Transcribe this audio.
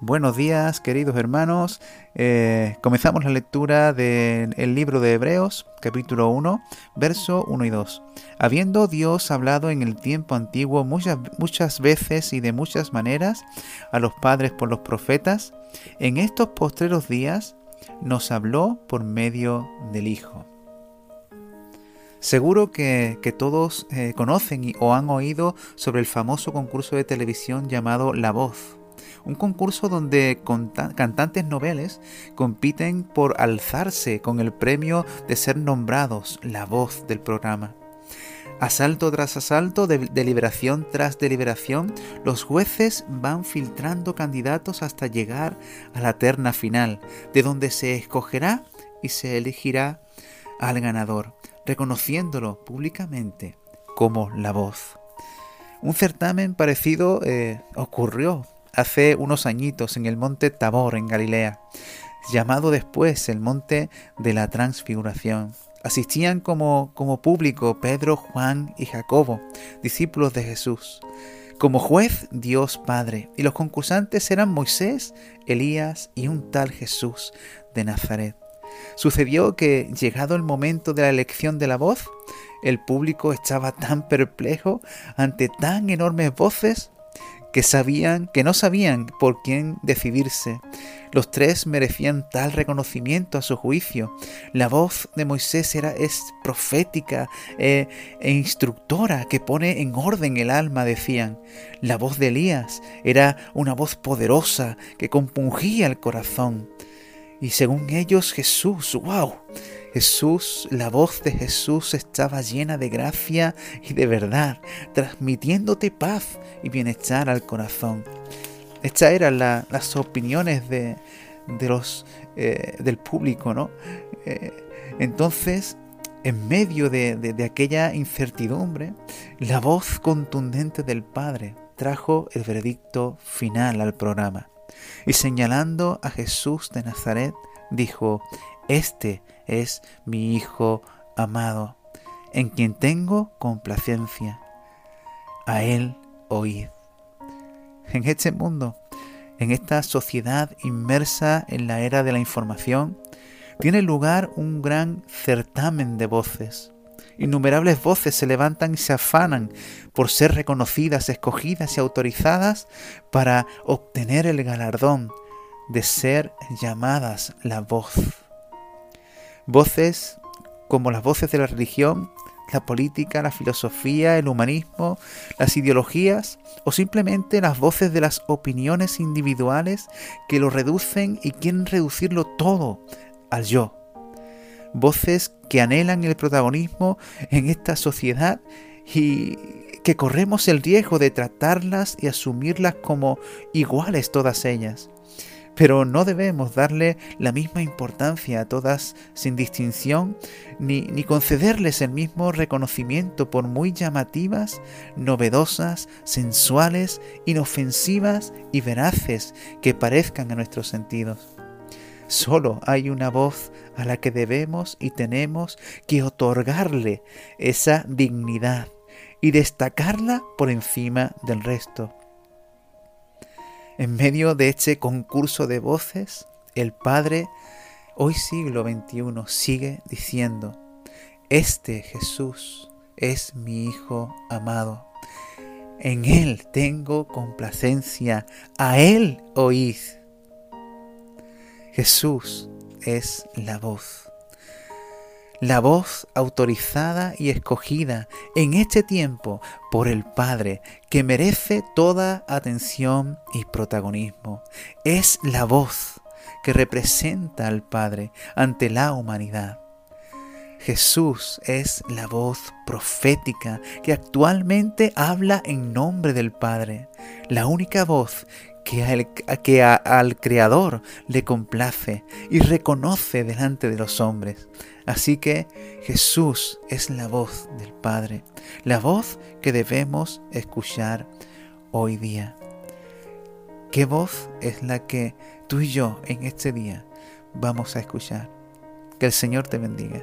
Buenos días, queridos hermanos. Eh, comenzamos la lectura del libro de Hebreos, capítulo 1, verso 1 y 2. Habiendo Dios hablado en el tiempo antiguo muchas, muchas veces y de muchas maneras a los padres por los profetas, en estos postreros días nos habló por medio del Hijo. Seguro que, todos eh, conocen o han oído sobre el famoso concurso de televisión llamado La Voz. Un concurso donde cantantes noveles compiten por alzarse con el premio de ser nombrados la voz del programa. Asalto tras asalto, deliberación tras deliberación, los jueces van filtrando candidatos hasta llegar a la terna final, de donde se escogerá y se elegirá al ganador reconociéndolo públicamente como la voz. Un certamen parecido eh, ocurrió hace unos añitos en el monte Tabor, en Galilea, llamado después el monte de la transfiguración. Asistían como, como público Pedro, Juan y Jacobo, discípulos de Jesús. Como juez, Dios Padre, y los concursantes eran Moisés, Elías y un tal Jesús de Nazaret. Sucedió que, llegado el momento de la elección de la voz, el público estaba tan perplejo ante tan enormes voces que sabían que no sabían por quién decidirse. Los tres merecían tal reconocimiento a su juicio. La voz de Moisés era es profética eh, e instructora que pone en orden el alma, decían. La voz de Elías era una voz poderosa que compungía el corazón. Y según ellos Jesús, wow, Jesús, la voz de Jesús estaba llena de gracia y de verdad, transmitiéndote paz y bienestar al corazón. Estas eran las opiniones de, los, eh, del público, ¿no? Eh, entonces, en medio de, de aquella incertidumbre, la voz contundente del Padre trajo el veredicto final al programa y señalando a Jesús de Nazaret, dijo, Este es mi Hijo amado, en quien tengo complacencia. A Él oíd. En este mundo, en esta sociedad inmersa en la era de la información, tiene lugar un gran certamen de voces Innumerables voces se levantan y se afanan por ser reconocidas, escogidas y autorizadas para obtener el galardón de ser llamadas la voz. Voces como las voces de la religión, la política, la filosofía, el humanismo, las ideologías o simplemente las voces de las opiniones individuales que lo reducen y quieren reducirlo todo al yo voces que anhelan el protagonismo en esta sociedad y que corremos el riesgo de tratarlas y asumirlas como iguales todas ellas. Pero no debemos darle la misma importancia a todas sin distinción, ni, ni, concederles el mismo reconocimiento por muy llamativas, novedosas, sensuales, inofensivas y veraces que parezcan a nuestros sentidos. Solo hay una voz a la que debemos y tenemos que otorgarle esa dignidad y destacarla por encima del resto. En medio de este concurso de voces, el Padre, hoy siglo XXI, sigue diciendo, Este Jesús es mi Hijo amado. En Él tengo complacencia, a Él oíd. Jesús es la voz. La voz autorizada y escogida en este tiempo por el Padre, que merece toda atención y protagonismo. Es la voz que representa al Padre ante la humanidad. Jesús es la voz profética que actualmente habla en nombre del Padre, la única voz que, al Creador le complace y reconoce delante de los hombres. Así que Jesús es la voz del Padre, la voz que debemos escuchar hoy día. ¿Qué voz es la que tú y yo en este día vamos a escuchar? Que el Señor te bendiga.